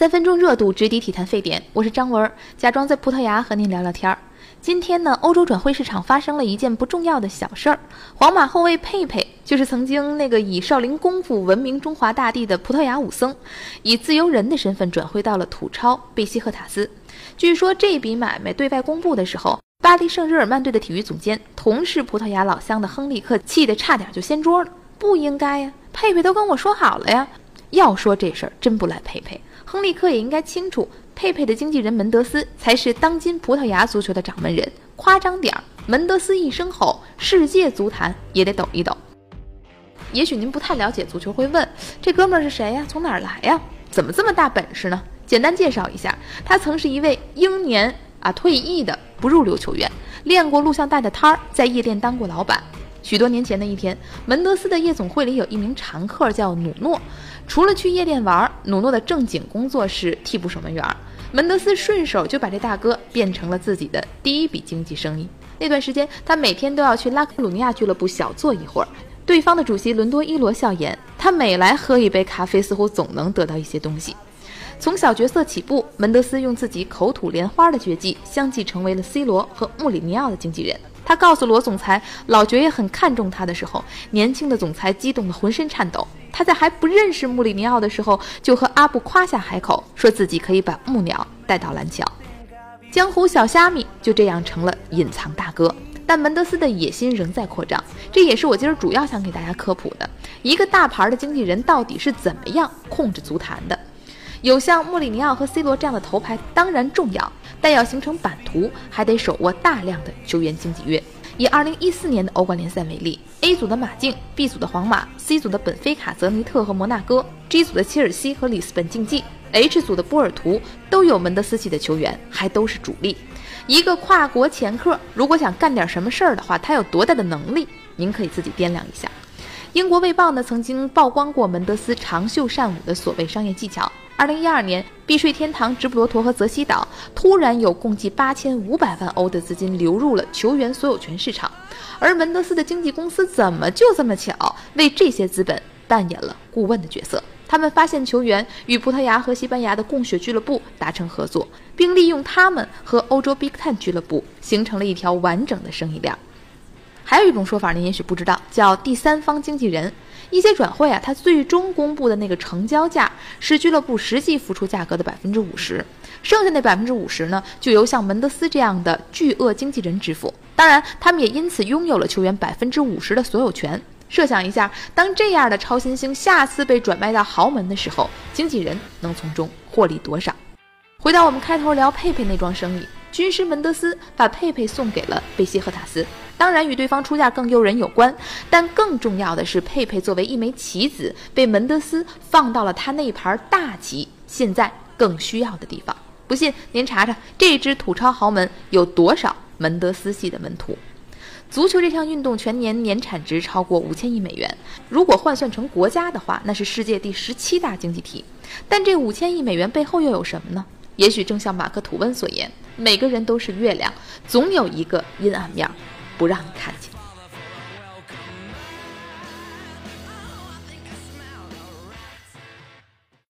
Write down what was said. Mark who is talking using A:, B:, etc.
A: 三分钟热度直抵体坛沸点，我是张文，假装在葡萄牙和您聊聊天儿。今天呢，欧洲转会市场发生了一件不重要的小事儿，皇马后卫佩佩，就是曾经那个以少林功夫闻名中华大地的葡萄牙武僧，以自由人的身份转会到了土超贝西赫塔斯。据说这笔买卖对外公布的时候，巴黎圣日耳曼队的体育总监，同是葡萄牙老乡的亨利克，气得差点就掀桌了。不应该呀，佩佩都跟我说好了呀。要说这事儿真不赖佩佩，亨利克也应该清楚，佩佩的经纪人门德斯才是当今葡萄牙足球的掌门人。夸张点儿，门德斯一声吼，世界足坛也得抖一抖。也许您不太了解足球，会问这哥们儿是谁呀？从哪儿来呀？怎么这么大本事呢？简单介绍一下，他曾是一位英年啊退役的不入流球员，练过录像带的摊儿，在夜店当过老板。许多年前的一天，门德斯的夜总会里有一名常客叫努诺。除了去夜店玩，努诺的正经工作是替补守门员。门德斯顺手就把这大哥变成了自己的第一笔经济生意。那段时间，他每天都要去拉克鲁尼亚俱乐部小坐一会儿。对方的主席伦多伊罗笑言，他每来喝一杯咖啡，似乎总能得到一些东西。从小角色起步，门德斯用自己口吐莲花的绝技，相继成为了 C 罗和穆里尼奥的经纪人。他告诉罗总裁，老爵爷很看重他的时候，年轻的总裁激动得浑身颤抖。他在还不认识穆里尼奥的时候，就和阿布夸下海口，说自己可以把木鸟带到蓝桥。江湖小虾米就这样成了隐藏大哥，但门德斯的野心仍在扩张。这也是我今儿主要想给大家科普的：一个大牌的经纪人到底是怎么样控制足坛的？有像穆里尼奥和 C 罗这样的头牌当然重要，但要形成版图，还得手握大量的球员经纪约。以二零一四年的欧冠联赛为例，A 组的马竞、B 组的皇马、C 组的本菲卡、泽尼特和摩纳哥、G 组的切尔西和里斯本竞技、H 组的波尔图都有门德斯系的球员，还都是主力。一个跨国前客，如果想干点什么事儿的话，他有多大的能力？您可以自己掂量一下。英国卫报呢曾经曝光过门德斯长袖善舞的所谓商业技巧。二零一二年，避税天堂直布罗陀和泽西岛突然有共计八千五百万欧的资金流入了球员所有权市场，而门德斯的经纪公司怎么就这么巧为这些资本扮演了顾问的角色？他们发现球员与葡萄牙和西班牙的供血俱乐部达成合作，并利用他们和欧洲 Big Ten 俱乐部形成了一条完整的生意链。还有一种说法，您也许不知道，叫第三方经纪人。一些转会啊，它最终公布的那个成交价是俱乐部实际付出价格的百分之五十，剩下那百分之五十呢，就由像门德斯这样的巨鳄经纪人支付。当然，他们也因此拥有了球员百分之五十的所有权。设想一下，当这样的超新星下次被转卖到豪门的时候，经纪人能从中获利多少？回到我们开头聊佩佩那桩生意。军师门德斯把佩佩送给了贝西赫塔斯，当然与对方出价更诱人有关，但更重要的是，佩佩作为一枚棋子，被门德斯放到了他那盘大棋现在更需要的地方。不信您查查，这支土超豪门有多少门德斯系的门徒？足球这项运动全年年产值超过五千亿美元，如果换算成国家的话，那是世界第十七大经济体。但这五千亿美元背后又有什么呢？也许正像马克吐温所言，每个人都是月亮，总有一个阴暗面，不让你看见。